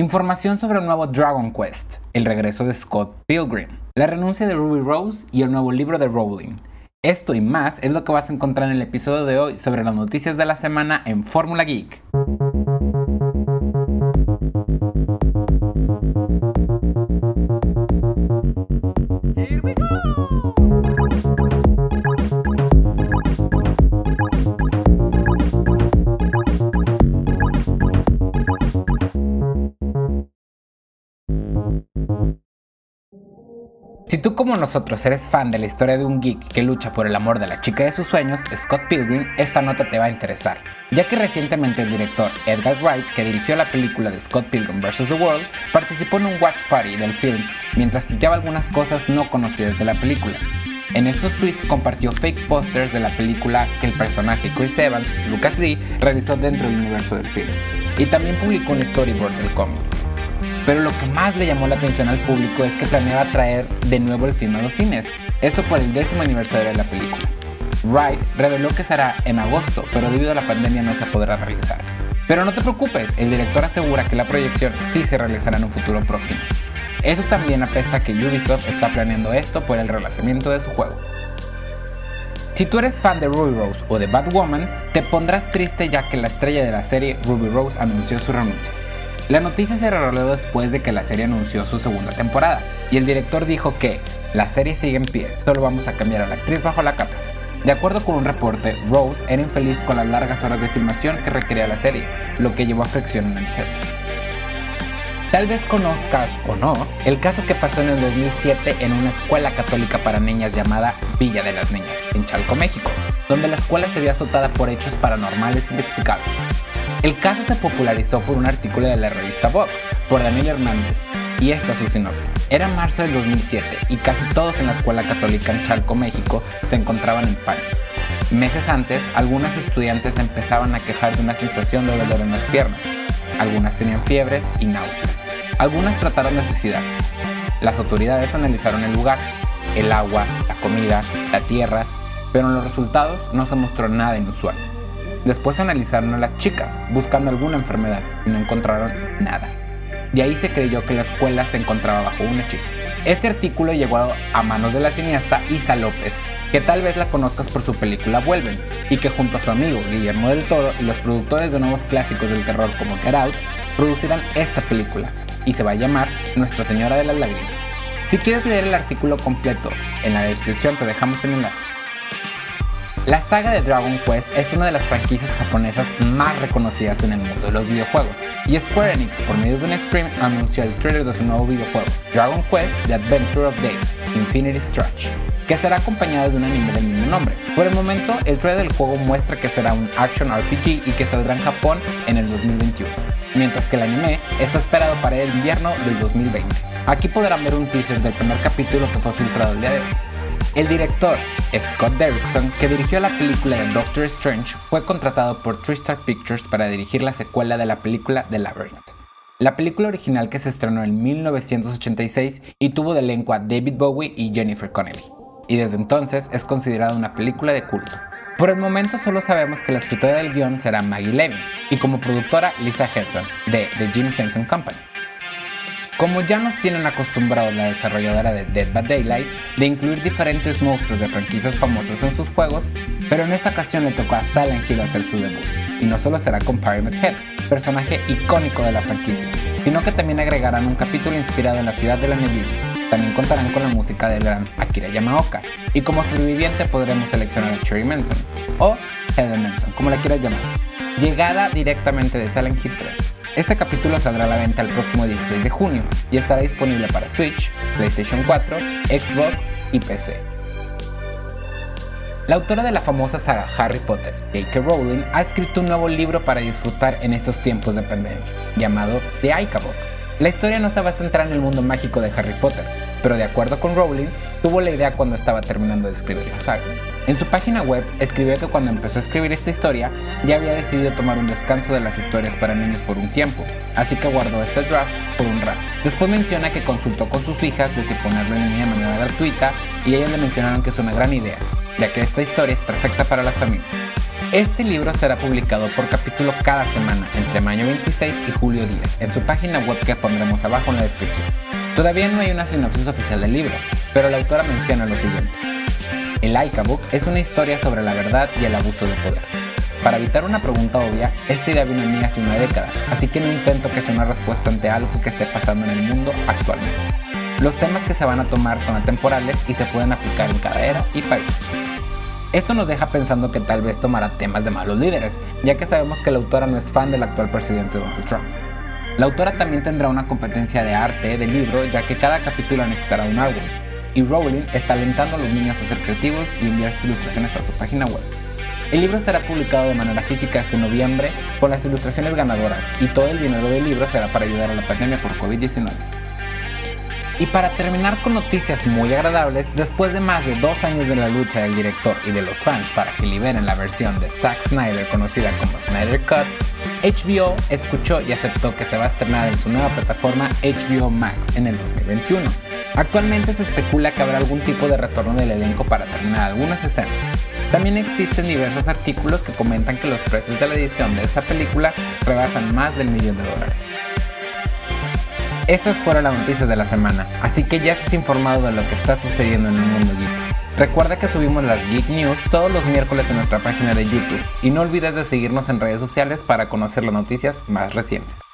Información sobre el nuevo Dragon Quest, el regreso de Scott Pilgrim, la renuncia de Ruby Rose y el nuevo libro de Rowling. Esto y más es lo que vas a encontrar en el episodio de hoy sobre las noticias de la semana en Fórmula Geek. Si tú como nosotros eres fan de la historia de un geek que lucha por el amor de la chica de sus sueños, Scott Pilgrim, esta nota te va a interesar, ya que recientemente el director Edgar Wright, que dirigió la película de Scott Pilgrim vs. The World, participó en un watch party del film mientras tuiteaba algunas cosas no conocidas de la película. En estos tweets compartió fake posters de la película que el personaje Chris Evans, Lucas Lee, realizó dentro del universo del film, y también publicó un storyboard del cómic. Pero lo que más le llamó la atención al público es que planeaba traer de nuevo el film a los cines, esto por el décimo aniversario de la película. Wright reveló que será en agosto, pero debido a la pandemia no se podrá realizar. Pero no te preocupes, el director asegura que la proyección sí se realizará en un futuro próximo. Eso también apesta que Ubisoft está planeando esto por el relanzamiento de su juego. Si tú eres fan de Ruby Rose o de Batwoman, te pondrás triste ya que la estrella de la serie Ruby Rose anunció su renuncia. La noticia se reveló después de que la serie anunció su segunda temporada, y el director dijo que la serie sigue en pie, solo vamos a cambiar a la actriz bajo la capa. De acuerdo con un reporte, Rose era infeliz con las largas horas de filmación que requería la serie, lo que llevó a fricción en el set. Tal vez conozcas o no el caso que pasó en el 2007 en una escuela católica para niñas llamada Villa de las Niñas, en Chalco, México, donde la escuela se vio azotada por hechos paranormales inexplicables. El caso se popularizó por un artículo de la revista Vox, por Daniel Hernández, y esta su sinopsis. Era marzo del 2007 y casi todos en la escuela católica en Chalco, México, se encontraban en pánico. Meses antes, algunas estudiantes empezaban a quejar de una sensación de dolor en las piernas. Algunas tenían fiebre y náuseas. Algunas trataron de suicidarse. Las autoridades analizaron el lugar, el agua, la comida, la tierra, pero en los resultados no se mostró nada inusual. Después analizaron a las chicas, buscando alguna enfermedad, y no encontraron nada. De ahí se creyó que la escuela se encontraba bajo un hechizo. Este artículo llegó a manos de la cineasta Isa López, que tal vez la conozcas por su película Vuelven, y que junto a su amigo Guillermo del Toro y los productores de nuevos clásicos del terror como Get Out, producirán esta película, y se va a llamar Nuestra Señora de las Lágrimas. Si quieres leer el artículo completo, en la descripción te dejamos el enlace. La saga de Dragon Quest es una de las franquicias japonesas más reconocidas en el mundo de los videojuegos, y Square Enix, por medio de un stream, anunció el trailer de su nuevo videojuego, Dragon Quest The Adventure of Dave, Infinity Stretch, que será acompañado de un anime del mismo nombre. Por el momento, el trailer del juego muestra que será un action RPG y que saldrá en Japón en el 2021, mientras que el anime está esperado para el invierno del 2020. Aquí podrán ver un teaser del primer capítulo que fue filtrado el día de hoy. El director, Scott Derrickson, que dirigió la película de Doctor Strange, fue contratado por Tristar Pictures para dirigir la secuela de la película The Labyrinth. La película original que se estrenó en 1986 y tuvo de elenco a David Bowie y Jennifer Connelly, y desde entonces es considerada una película de culto. Por el momento solo sabemos que la escritora del guion será Maggie Levin y como productora Lisa Henson de The Jim Henson Company. Como ya nos tienen acostumbrados la desarrolladora de Dead by Daylight de incluir diferentes monstruos de franquicias famosas en sus juegos, pero en esta ocasión le tocó a Silent Hill hacer su debut, y no solo será con Pyramid Head, personaje icónico de la franquicia, sino que también agregarán un capítulo inspirado en la ciudad de la neblina. También contarán con la música del gran Akira Yamaoka, y como sobreviviente podremos seleccionar a Cherry Manson, o Heather Manson, como la quieras llamar, llegada directamente de Silent Hill 3. Este capítulo saldrá a la venta el próximo 16 de junio y estará disponible para Switch, PlayStation 4, Xbox y PC. La autora de la famosa saga Harry Potter, J.K. Rowling, ha escrito un nuevo libro para disfrutar en estos tiempos de pandemia, llamado The Ica Book. La historia no se va a centrar en el mundo mágico de Harry Potter, pero de acuerdo con Rowling, tuvo la idea cuando estaba terminando de escribir la saga. En su página web escribió que cuando empezó a escribir esta historia ya había decidido tomar un descanso de las historias para niños por un tiempo, así que guardó este draft por un rato. Después menciona que consultó con sus hijas de si ponerlo en línea de manera gratuita y ellas le mencionaron que es una gran idea, ya que esta historia es perfecta para las familias. Este libro será publicado por capítulo cada semana entre mayo 26 y julio 10 en su página web que pondremos abajo en la descripción. Todavía no hay una sinopsis oficial del libro, pero la autora menciona lo siguiente. El Aika Book es una historia sobre la verdad y el abuso de poder. Para evitar una pregunta obvia, esta idea vino a mí hace una década, así que no intento que sea una respuesta ante algo que esté pasando en el mundo actualmente. Los temas que se van a tomar son atemporales y se pueden aplicar en cada era y país. Esto nos deja pensando que tal vez tomará temas de malos líderes, ya que sabemos que la autora no es fan del actual presidente Donald Trump. La autora también tendrá una competencia de arte de libro, ya que cada capítulo necesitará un álbum, y Rowling está alentando a los niños a ser creativos y enviar sus ilustraciones a su página web. El libro será publicado de manera física este noviembre con las ilustraciones ganadoras y todo el dinero del libro será para ayudar a la pandemia por COVID-19. Y para terminar con noticias muy agradables, después de más de dos años de la lucha del director y de los fans para que liberen la versión de Zack Snyder conocida como Snyder Cut, HBO escuchó y aceptó que se va a estrenar en su nueva plataforma HBO Max en el 2021. Actualmente se especula que habrá algún tipo de retorno del elenco para terminar algunas escenas. También existen diversos artículos que comentan que los precios de la edición de esta película rebasan más del millón de dólares. Estas fueron las noticias de la semana, así que ya estás informado de lo que está sucediendo en el mundo geek. Recuerda que subimos las Geek News todos los miércoles en nuestra página de YouTube y no olvides de seguirnos en redes sociales para conocer las noticias más recientes.